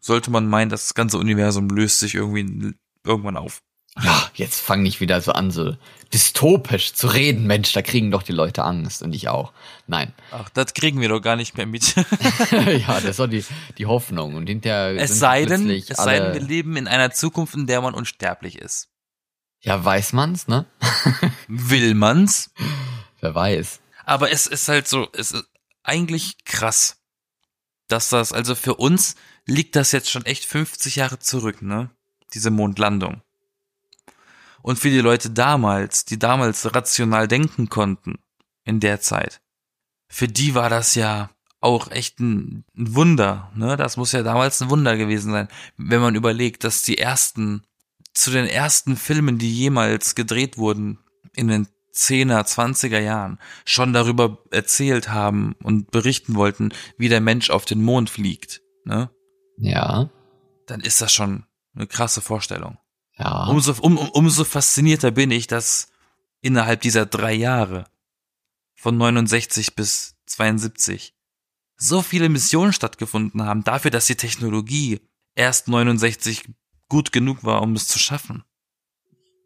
sollte man meinen, das ganze Universum löst sich irgendwie irgendwann auf. Ja, jetzt fang nicht wieder so an, so dystopisch zu reden, Mensch, da kriegen doch die Leute Angst und ich auch. Nein. Ach, das kriegen wir doch gar nicht mehr mit. ja, das ist doch die, die Hoffnung. Und hinterher es sei denn, es sei denn, wir leben in einer Zukunft, in der man unsterblich ist. Ja, weiß man's, ne? Will man's? Wer weiß. Aber es ist halt so, es ist eigentlich krass, dass das, also für uns liegt das jetzt schon echt 50 Jahre zurück, ne? Diese Mondlandung. Und für die Leute damals, die damals rational denken konnten, in der Zeit, für die war das ja auch echt ein, ein Wunder, ne? Das muss ja damals ein Wunder gewesen sein, wenn man überlegt, dass die ersten, zu den ersten Filmen, die jemals gedreht wurden, in den 10er, 20er Jahren schon darüber erzählt haben und berichten wollten, wie der Mensch auf den Mond fliegt, ne? Ja. Dann ist das schon eine krasse Vorstellung. Ja. Umso, um, um, umso faszinierter bin ich, dass innerhalb dieser drei Jahre von 69 bis 72 so viele Missionen stattgefunden haben, dafür, dass die Technologie erst 69 gut genug war, um es zu schaffen.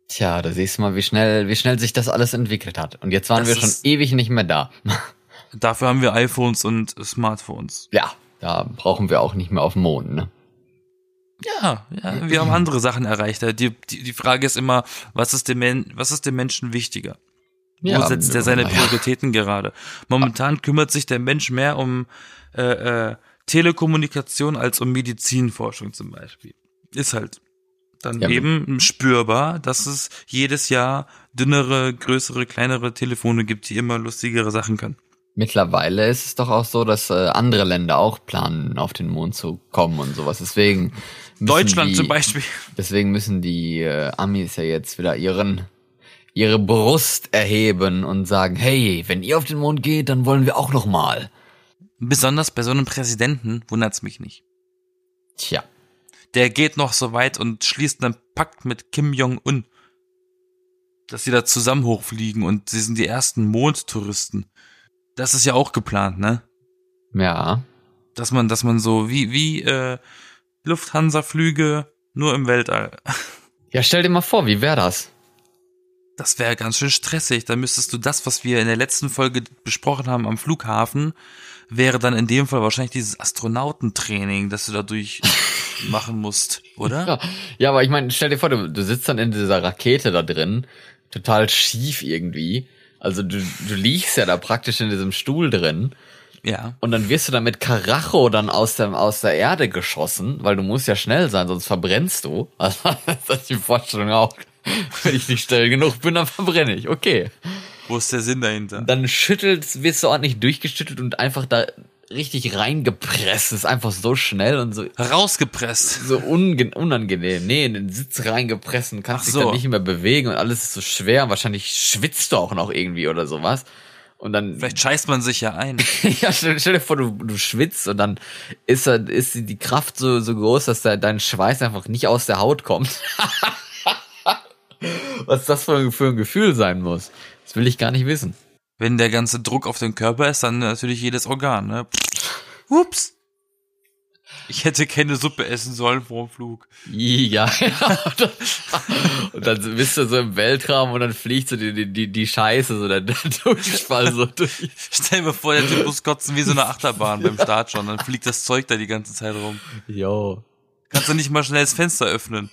Tja, da siehst du mal, wie schnell, wie schnell sich das alles entwickelt hat. Und jetzt waren Das wir schon ewig nicht mehr da. Dafür haben wir iPhones und Smartphones. ja, da brauchen wir auch nicht mehr auf dem Mond, ne? Ja, ja, wir haben andere Sachen erreicht. Die, die, die Frage ist immer, was ist dem, Men was ist dem Menschen wichtiger? Wo setzt er seine ja. Prioritäten gerade? Momentan kümmert sich der Mensch mehr um äh, äh, Telekommunikation als um Medizinforschung zum Beispiel. Ist halt dann Ja, eben spürbar, dass es jedes Jahr dünnere, größere, kleinere Telefone gibt, die immer lustigere Sachen können. Mittlerweile ist es doch auch so, dass äh, andere Länder auch planen, auf den Mond zu kommen und sowas. Deswegen Deutschland die, zum Beispiel. Deswegen müssen die äh, Amis ja jetzt wieder ihren ihre Brust erheben und sagen, hey, wenn ihr auf den Mond geht, dann wollen wir auch noch mal. Besonders bei so einem Präsidenten wundert's mich nicht. Tja, der geht noch so weit und schließt einen Pakt mit Kim Jong-un, dass sie da zusammen hochfliegen und sie sind die ersten Mondtouristen. Das ist ja auch geplant, ne? ja, Dass man, dass man so wie wie äh, Lufthansa-Flüge nur im Weltall. ja, stell dir mal vor, wie wäre das? Das wäre ganz schön stressig. Da müsstest du das, was wir in der letzten Folge besprochen haben am Flughafen, wäre dann in dem Fall wahrscheinlich dieses Astronautentraining, das du dadurch machen musst, oder? Ja, ja aber ich meine, stell dir vor, du, du sitzt dann in dieser Rakete da drin, total schief irgendwie. Also du, du liegst ja da praktisch in diesem Stuhl drin Ja. und dann wirst du dann mit Karacho dann aus der, aus der Erde geschossen, weil du musst ja schnell sein, sonst verbrennst du. Also das ist die Vorstellung auch. Wenn ich nicht schnell genug bin, dann verbrenne ich. Okay. Wo ist der Sinn dahinter? Dann schüttelst, wirst du ordentlich durchgeschüttelt und einfach da richtig reingepresst. Das ist einfach so schnell und so Rausgepresst. so unangenehm. Nee, in den Sitz reingepresst und kannst Ach dich so. dann nicht mehr bewegen und alles ist so schwer. Und wahrscheinlich schwitzt du auch noch irgendwie oder sowas. Und dann, Vielleicht scheißt man sich ja ein. ja, stell, stell dir vor, du, du schwitzt und dann ist, ist die Kraft so, so groß, dass dein Schweiß einfach nicht aus der Haut kommt. Was das für ein, für ein Gefühl sein muss. Das will ich gar nicht wissen. Wenn der ganze Druck auf den Körper ist, dann natürlich jedes Organ, ne? Ups. Ich hätte keine Suppe essen sollen vor dem Flug. Ja, genau. Und dann bist du so im Weltraum und dann fliegt so die, die, die, Scheiße, so der, der Durchfall so durch. Stell mir vor, der Typ muss kotzen wie so eine Achterbahn beim Start schon. Dann fliegt das Zeug da die ganze Zeit rum. Jo. Kannst du nicht mal schnell das Fenster öffnen.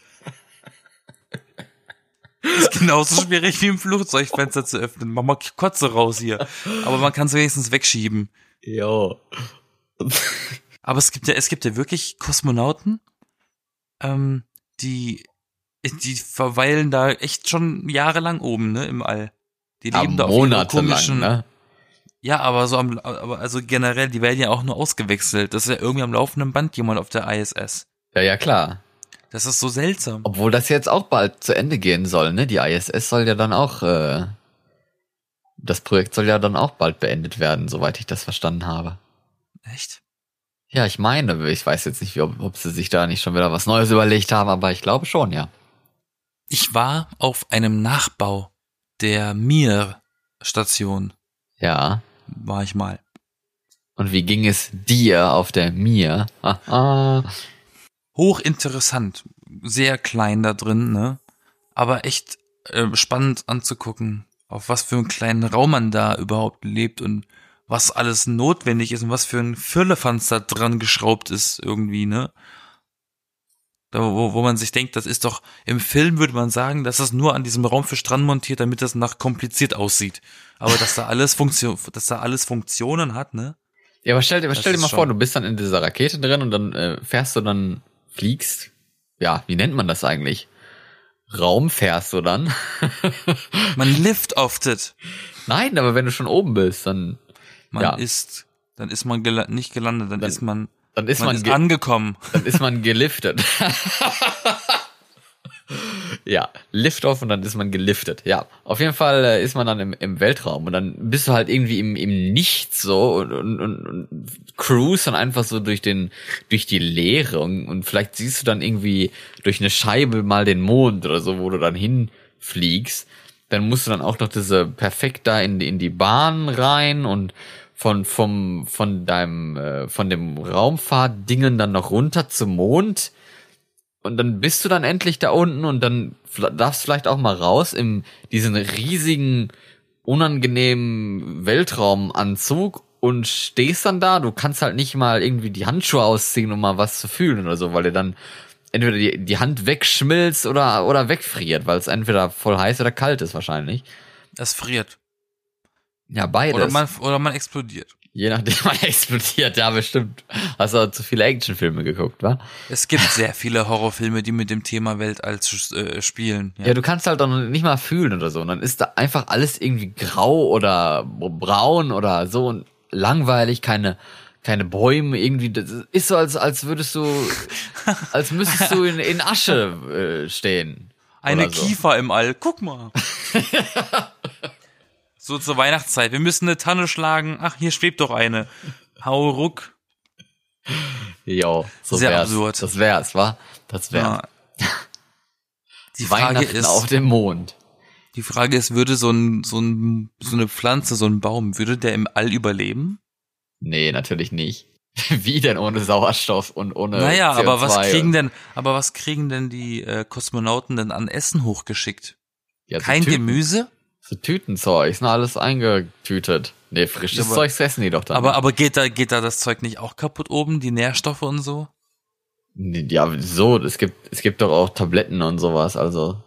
Ist genauso schwierig wie im Flugzeugfenster zu öffnen. Mach mal Kotze raus hier. Aber man kann es wenigstens wegschieben. Jo. Aber es gibt ja, es gibt ja wirklich Kosmonauten, ähm, die, die verweilen da echt schon jahrelang oben, ne, im All. Die Ja, leben da auf monatelang, komischen, ne? ja, aber so am, aber also generell, die werden ja auch nur ausgewechselt. Das ist ja irgendwie am laufenden Band jemand auf der ISS. Ja, ja, klar. Das ist so seltsam. Obwohl das jetzt auch bald zu Ende gehen soll, ne? Die ISS soll ja dann auch, äh, das Projekt soll ja dann auch bald beendet werden, soweit ich das verstanden habe. Echt? Ja, ich meine, ich weiß jetzt nicht, ob, ob sie sich da nicht schon wieder was Neues überlegt haben, aber ich glaube schon, ja. Ich war auf einem Nachbau der Mir-Station, Ja. war ich mal. Und wie ging es dir auf der Mir? Hochinteressant, sehr klein da drin, ne? Aber echt äh, spannend anzugucken, auf was für einen kleinen Raum man da überhaupt lebt und was alles notwendig ist und was für ein Firlefanz da dran geschraubt ist irgendwie, ne? Da, wo, wo man sich denkt, das ist doch, im Film würde man sagen, dass das nur an diesem Raumfisch dran montiert, damit das nach kompliziert aussieht. Aber dass da alles Funktion, dass da alles Funktionen hat, ne? Ja, aber stell, dir- Das stell dir mal vor, du bist dann in dieser Rakete drin und dann äh, fährst du dann, fliegst. Ja, wie nennt man das eigentlich? Raum fährst du dann? Man liftoftet. Nein, aber wenn du schon oben bist, dann, Man Ja. ist, dann ist man gela nicht gelandet, dann, Dann ist man, dann ist man, man, ist ge- angekommen. dann ist man geliftet. ja, Liftoff und dann ist man geliftet. Ja, auf jeden Fall äh, ist man dann im, im Weltraum und dann bist du halt irgendwie im, im Nichts so und, und, und, und cruise dann einfach so durch den durch die Leere und, und vielleicht siehst du dann irgendwie durch eine Scheibe mal den Mond oder so, wo du dann hinfliegst. Dann musst du dann auch noch diese perfekt da in, die- in die Bahn rein und von vom von deinem äh, von dem Raumfahrtdingen dann noch runter zum Mond und dann bist du dann endlich da unten und dann darfst vielleicht auch mal raus in diesen riesigen unangenehmen Weltraumanzug und stehst dann da. Du kannst halt nicht mal irgendwie die Handschuhe ausziehen, um mal was zu fühlen oder so, weil dir dann entweder die, die Hand wegschmilzt oder oder wegfriert, weil es entweder voll heiß oder kalt ist wahrscheinlich. Es friert. Ja, beides. Oder man, oder man explodiert. Je nachdem man explodiert, ja bestimmt. Hast du auch zu viele Actionfilme geguckt, wa? Es gibt sehr viele Horrorfilme, die mit dem Thema Weltall zu, äh, spielen. Ja. du kannst halt dann nicht mal fühlen oder so. Und dann ist da einfach alles irgendwie grau oder braun oder so und langweilig, keine, keine Bäume irgendwie. Das ist so, als, als würdest du, als müsstest du in, in Asche äh, stehen. Eine so. Kiefer im All, guck mal. so zur Weihnachtszeit. Wir müssen eine Tanne schlagen. Ach, hier schwebt doch eine. Hau ruck. Jo, so Sehr wär's. absurd. Das wär's, wa? Das wär's. Ja. Die Frage ist, auf dem Mond. die Frage ist, würde so ein, so ein, so eine Pflanze, so ein Baum, würde der im All überleben? Nee, natürlich nicht. Wie denn ohne Sauerstoff und ohne naja, CO2 aber was kriegen denn, aber was kriegen denn die äh, Kosmonauten denn an Essen hochgeschickt? Ja, so Kein Tüten, Gemüse? So Tütenzeug, ist alles eingetütet. Nee, frisches aber- Zeug essen die doch dann. Aber, aber geht da, geht da das Zeug nicht auch kaputt oben, die Nährstoffe und so? ja, so, es gibt, es gibt doch auch Tabletten und sowas, also.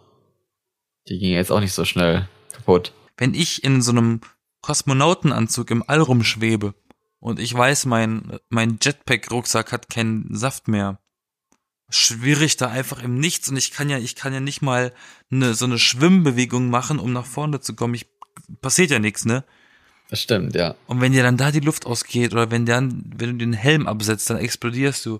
Die gingen jetzt auch nicht so schnell kaputt. Wenn ich in so einem Kosmonautenanzug im All rumschwebe und ich weiß, mein, mein Jetpack-Rucksack hat keinen Saft mehr, schwierig da einfach im Nichts und ich kann ja, ich kann ja nicht mal eine, so eine Schwimmbewegung machen, um nach vorne zu kommen. Ich, passiert ja nichts, ne? Das stimmt, ja. Und wenn dir dann da die Luft ausgeht oder wenn dann, wenn du den Helm absetzt, dann explodierst du.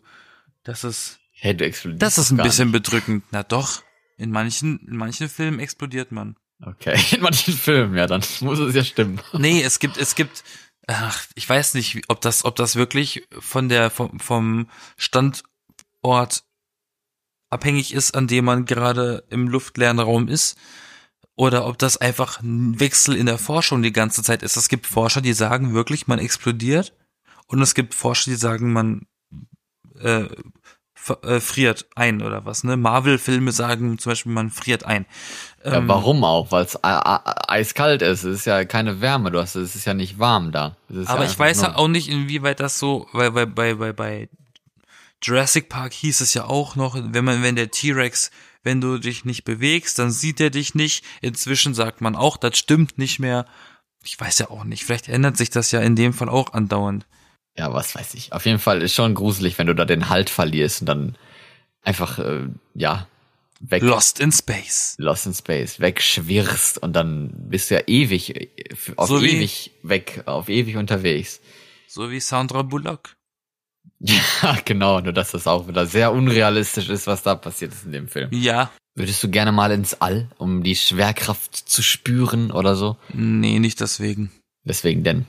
Das ist, Hey, du explodierst. das ist ein bisschen bedrückend. Na doch. In manchen, in manchen Filmen explodiert man. nicht. Okay, in manchen Filmen, ja, dann muss es ja stimmen. Nee, es gibt, es gibt, ach, ich weiß nicht, ob das, ob das wirklich von der, vom, vom Standort abhängig ist, an dem man gerade im luftleeren Raum ist, oder ob das einfach ein Wechsel in der Forschung die ganze Zeit ist. Es gibt Forscher, die sagen wirklich, man explodiert, und es gibt Forscher, die sagen, man äh, äh, friert ein oder was. Ne? Marvel-Filme sagen zum Beispiel, man friert ein. Ja, Ähm, warum auch? Weil es eiskalt ist. Es ist ja keine Wärme. Du hast, es ist ja nicht warm da. Aber ja ich weiß ja auch nicht, inwieweit das so, weil bei, bei, bei, bei Jurassic Park hieß es ja auch noch, wenn man, wenn der T-Rex, wenn du dich nicht bewegst, dann sieht er dich nicht. Inzwischen sagt man auch, das stimmt nicht mehr. Ich weiß ja auch nicht. Vielleicht ändert sich das ja in dem Fall auch andauernd. Ja, was weiß ich. Auf jeden Fall ist schon gruselig, wenn du da den Halt verlierst und dann einfach, äh, ja, weg. Lost in Space. Lost in Space, wegschwirrst und dann bist du ja ewig, äh, auf So ewig weg, auf ewig unterwegs. So wie Sandra Bullock. Ja, genau, nur dass das auch wieder sehr unrealistisch ist, was da passiert ist in dem Film. Ja. Würdest du gerne mal ins All, um die Schwerkraft zu spüren oder so? Nee, nicht deswegen. Deswegen denn.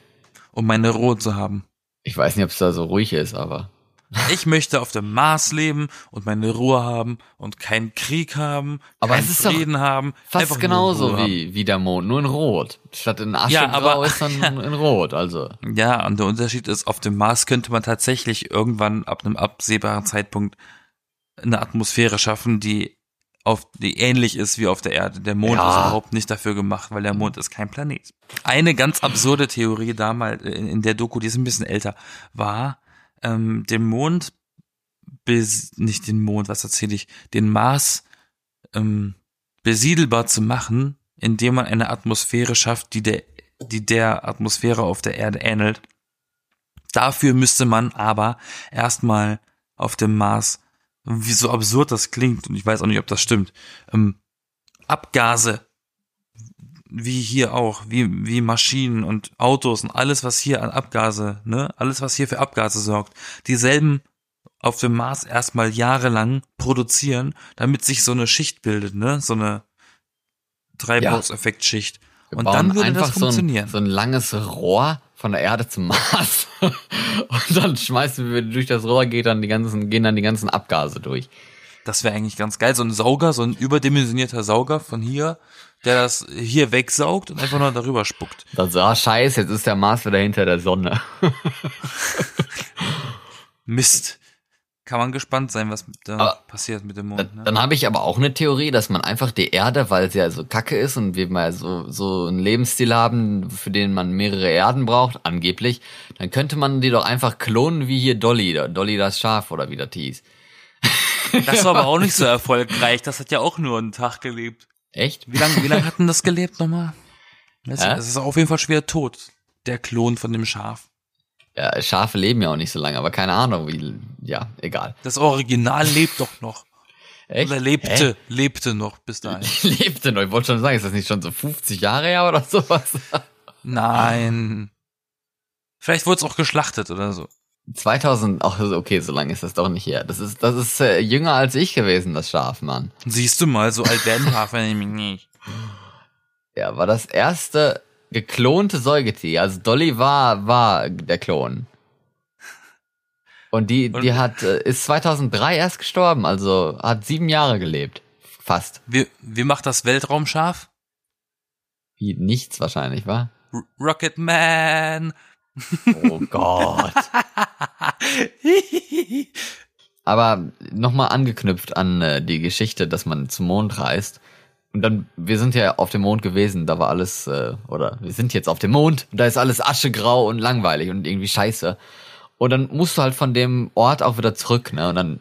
Um meine Ruhe zu haben. Ich weiß nicht, ob es da so ruhig ist, aber. Ich möchte auf dem Mars leben und meine Ruhe haben und keinen Krieg haben, Aber keinen es ist Frieden haben. Fast genauso wie, wie der Mond, nur in Rot. Statt in Aschegrau Ja, aber- ist dann in Rot, also. Ja, und der Unterschied ist, auf dem Mars könnte man tatsächlich irgendwann ab einem absehbaren Zeitpunkt eine Atmosphäre schaffen, die auf, die ähnlich ist wie auf der Erde. Der Mond Ja. ist überhaupt nicht dafür gemacht, weil der Mond ist kein Planet. Eine ganz absurde Theorie damals in, in der Doku, die ist ein bisschen älter, war, ähm, den Mond bes nicht den Mond, was erzähle ich, den Mars ähm, besiedelbar zu machen, indem man eine Atmosphäre schafft, die der, die der Atmosphäre auf der Erde ähnelt. Dafür müsste man aber erstmal auf dem Mars, wie so absurd das klingt, und ich weiß auch nicht, ob das stimmt, ähm, Abgase, wie hier auch, wie, wie Maschinen und Autos und alles, was hier an Abgase, ne, alles, was hier für Abgase sorgt, dieselben auf dem Mars erstmal jahrelang produzieren, damit sich so eine Schicht bildet, ne, so eine Treibhauseffektschicht. Wir Und dann würde einfach das funktionieren. So ein, so ein langes Rohr von der Erde zum Mars. und dann schmeißen wir durch das Rohr geht dann die ganzen, gehen dann die ganzen Abgase durch. Das wäre eigentlich ganz geil. So ein Sauger, so ein überdimensionierter Sauger von hier, der das hier wegsaugt und einfach nur darüber spuckt. Das so, ah, scheiße, jetzt ist der Mars wieder hinter der Sonne. Mist. Kann man gespannt sein, was da Aber passiert mit dem Dann, Mond. Ne? dann habe ich aber auch eine Theorie, dass man einfach die Erde, weil sie ja so kacke ist und wir mal so, so einen Lebensstil haben, für den man mehrere Erden braucht, angeblich, dann könnte man die doch einfach klonen wie hier Dolly, Dolly das Schaf oder wie das hieß. Das war aber auch nicht so erfolgreich. Das hat ja auch nur einen Tag gelebt. Echt? Wie lange wie lang hat denn das gelebt nochmal? Es es ist auf jeden Fall schwer tot. Der Klon von dem Schaf. Ja, Schafe leben ja auch nicht so lange, aber keine Ahnung, wie, ja, egal. Das Original lebt doch noch. Echt? Oder lebte, lebte noch bis dahin. Lebte noch, ich wollte schon sagen, ist das nicht schon so 50 Jahre her oder sowas? Nein. Vielleicht wurde es auch geschlachtet oder so. 2000, ach, okay, so lange ist das doch nicht her. Das ist, das ist äh, jünger als ich gewesen, das Schaf, Mann. Siehst du mal, so alt werden Schafe nämlich nicht. Ja, war das erste geklonte Säugetier. Also Dolly war, war der Klon. Und die, die Und- hat, äh, ist 2003 erst gestorben, also hat sieben Jahre gelebt. Fast. Wie, wie macht das Weltraumschaf? Wie nichts wahrscheinlich, war? R Rocket Man. Oh Gott. Aber nochmal angeknüpft an äh, die Geschichte, dass man zum Mond reist. Und dann, wir sind ja auf dem Mond gewesen, da war alles, äh, oder wir sind jetzt auf dem Mond, und da ist alles aschegrau und langweilig und irgendwie scheiße. Und dann musst du halt von dem Ort auch wieder zurück, ne? Und dann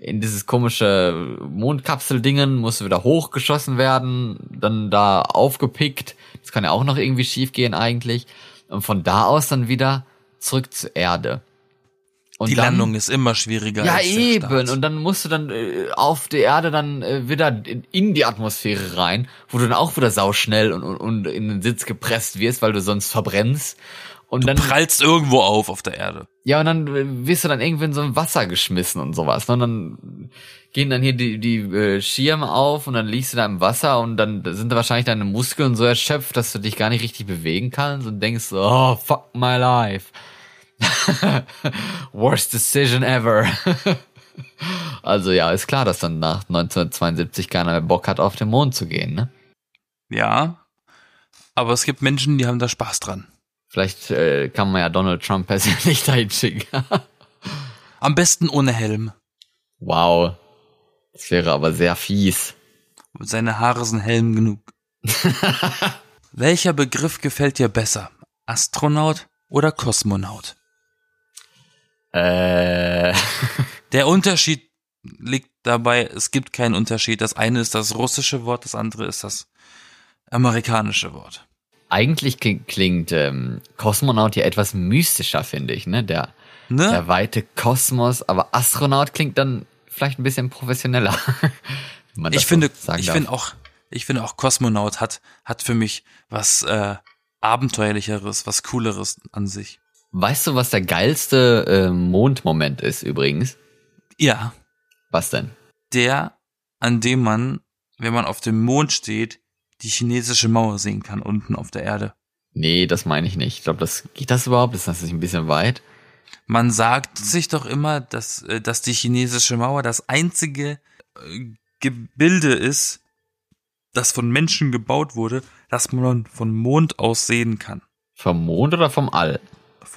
in dieses komische Mondkapsel-Dingen musst du wieder hochgeschossen werden, dann da aufgepickt. Das kann ja auch noch irgendwie schief gehen eigentlich. Und von da aus dann wieder zurück zur Erde. Und Die dann, Landung ist immer schwieriger. ja, eben. Und dann musst du dann äh, auf der Erde dann äh, wieder in, in die Atmosphäre rein, wo du dann auch wieder sauschnell und, und, und in den Sitz gepresst wirst, weil du sonst verbrennst. Und dann, prallst irgendwo auf auf der Erde. ja, und dann äh, wirst du dann irgendwie in so ein Wasser geschmissen und sowas. ne? Und dann gehen dann hier die, die äh, Schirme auf und dann liegst du da im Wasser und dann sind da wahrscheinlich deine Muskeln so erschöpft, dass du dich gar nicht richtig bewegen kannst und denkst so, oh, fuck my life. Worst decision ever. also ja, ist klar, dass dann nach 1972 keiner mehr Bock hat, auf den Mond zu gehen, ne? Ja. Aber es gibt Menschen, die haben da Spaß dran. Vielleicht äh, kann man ja Donald Trump persönlich dahin schicken. Am besten ohne Helm. wow. Das wäre aber sehr fies. Seine Haare sind Helm genug. Welcher Begriff gefällt dir besser? Astronaut oder Kosmonaut? Äh, Der Unterschied liegt dabei, es gibt keinen Unterschied. Das eine ist das russische Wort, das andere ist das amerikanische Wort. eigentlich kling- klingt ähm, Kosmonaut ja etwas mystischer, finde ich, ne? Der, Ne? der weite Kosmos, aber Astronaut klingt dann vielleicht ein bisschen professioneller. Ich finde, ich finde auch, ich finde auch Kosmonaut hat, hat für mich was äh, abenteuerlicheres, was cooleres an sich. Weißt du, was der geilste äh, Mondmoment ist übrigens? Ja, Was denn? der, an dem man, wenn man auf dem Mond steht, die chinesische Mauer sehen kann unten auf der Erde. Nee, das meine ich nicht. Ich glaube, das geht das überhaupt? Ist das nicht ein bisschen weit? Man sagt sich doch immer, dass, äh, dass die chinesische Mauer das einzige äh, Gebilde ist, das von Menschen gebaut wurde, das man von Mond aus sehen kann. Vom Mond oder vom All?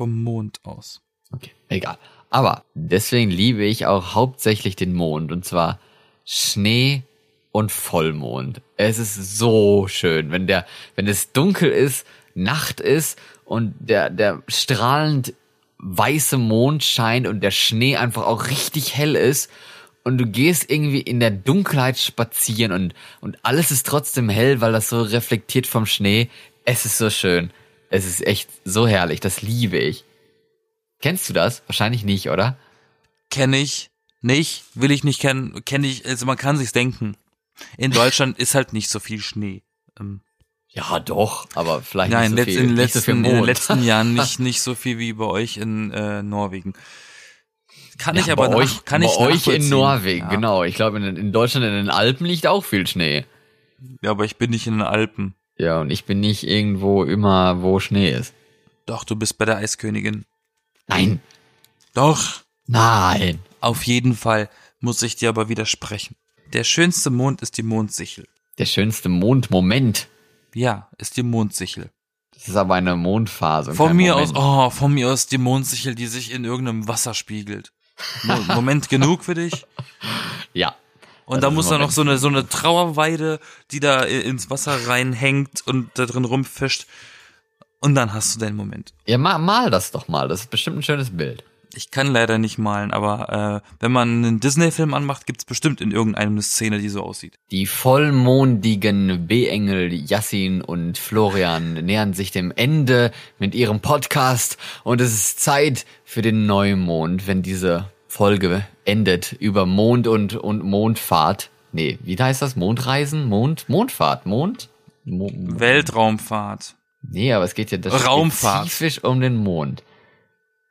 Vom Mond aus. Okay, egal. Aber deswegen liebe ich auch hauptsächlich den Mond und zwar Schnee und Vollmond. Es ist so schön, wenn der, wenn es dunkel ist, Nacht ist und der, der strahlend weiße Mond scheint und der Schnee einfach auch richtig hell ist und du gehst irgendwie in der Dunkelheit spazieren und, und alles ist trotzdem hell, weil das so reflektiert vom Schnee. Es ist so schön. Es ist echt so herrlich. Das liebe ich. Kennst du das? Wahrscheinlich nicht, oder? Kenne ich nicht, will ich nicht kennen, kenne ich, also man kann sich's denken. In Deutschland ist halt nicht so viel Schnee. Ähm, Ja, doch, aber vielleicht Nein, nicht so viel, in, nicht so viel letzten, in den letzten Jahren nicht, nicht so viel wie bei euch in äh, Norwegen. Kann ich Ja, aber bei nach, euch, kann bei ich euch in. Norwegen, ja. genau. Ich glaube, in, in Deutschland, in den Alpen liegt auch viel Schnee. Ja, aber ich bin nicht in den Alpen. Ja, und ich bin nicht irgendwo immer, wo Schnee ist. Doch, du bist bei der Eiskönigin. Nein, Doch, nein. auf jeden Fall muss ich dir aber widersprechen. Der schönste Mond ist die Mondsichel. Der schönste Mondmoment. Ja, ist die Mondsichel. Das ist aber eine Mondphase. Von mir Moment. aus, oh, von mir aus die Mondsichel, die sich in irgendeinem Wasser spiegelt. Mo Moment genug für dich. Ja. Und da ist muss da noch so eine, so eine Trauerweide, die da ins Wasser reinhängt und da drin rumfischt. Und dann hast du deinen Moment. Ja, mal, mal das doch mal. Das ist bestimmt ein schönes Bild. Ich kann leider nicht malen, aber äh, wenn man einen Disney-Film anmacht, gibt's bestimmt in irgendeinem eine Szene, die so aussieht. Die vollmondigen B-Engel Yassin und Florian nähern sich dem Ende mit ihrem Podcast und es ist Zeit für den Neumond, wenn diese Folge endet über Mond und, und Mondfahrt. Nee, wie heißt das? Mondreisen? Mond? Mondfahrt? Mond? Mo Weltraumfahrt. nee, aber es geht ja das Raumfahrt. spezifisch um den Mond.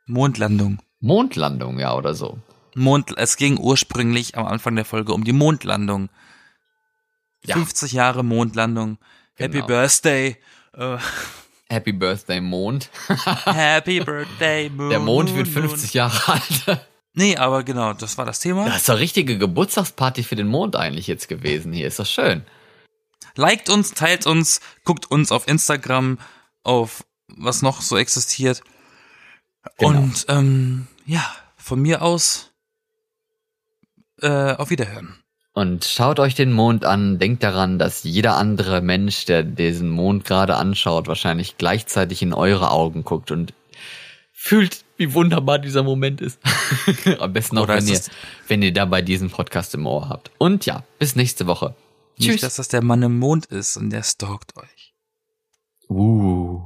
Mondlandung. Mondlandung, ja, oder so. Mond, es ging ursprünglich am Anfang der Folge um die Mondlandung. Ja. 50 Jahre Mondlandung. Happy Genau. Birthday. Äh, Happy Birthday Mond. Happy Birthday, Moon. Der Mond wird Moon. 50 Jahre alt. Nee, aber genau, das war das Thema. Das ist doch richtige Geburtstagsparty für den Mond eigentlich jetzt gewesen hier. Ist doch schön. Liked uns, teilt uns, guckt uns auf Instagram, auf was noch so existiert. Genau. Und ähm, ja, von mir aus äh, auf Wiederhören. Und schaut euch den Mond an. Denkt daran, dass jeder andere Mensch, der diesen Mond gerade anschaut, wahrscheinlich gleichzeitig in eure Augen guckt und fühlt, wie wunderbar dieser Moment ist. Am besten auch, Oder wenn ihr, wenn ihr dabei diesen Podcast im Ohr habt. Und ja, bis nächste Woche. Nicht, Tschüss. dass das der Mann im Mond ist und der stalkt euch. Uh.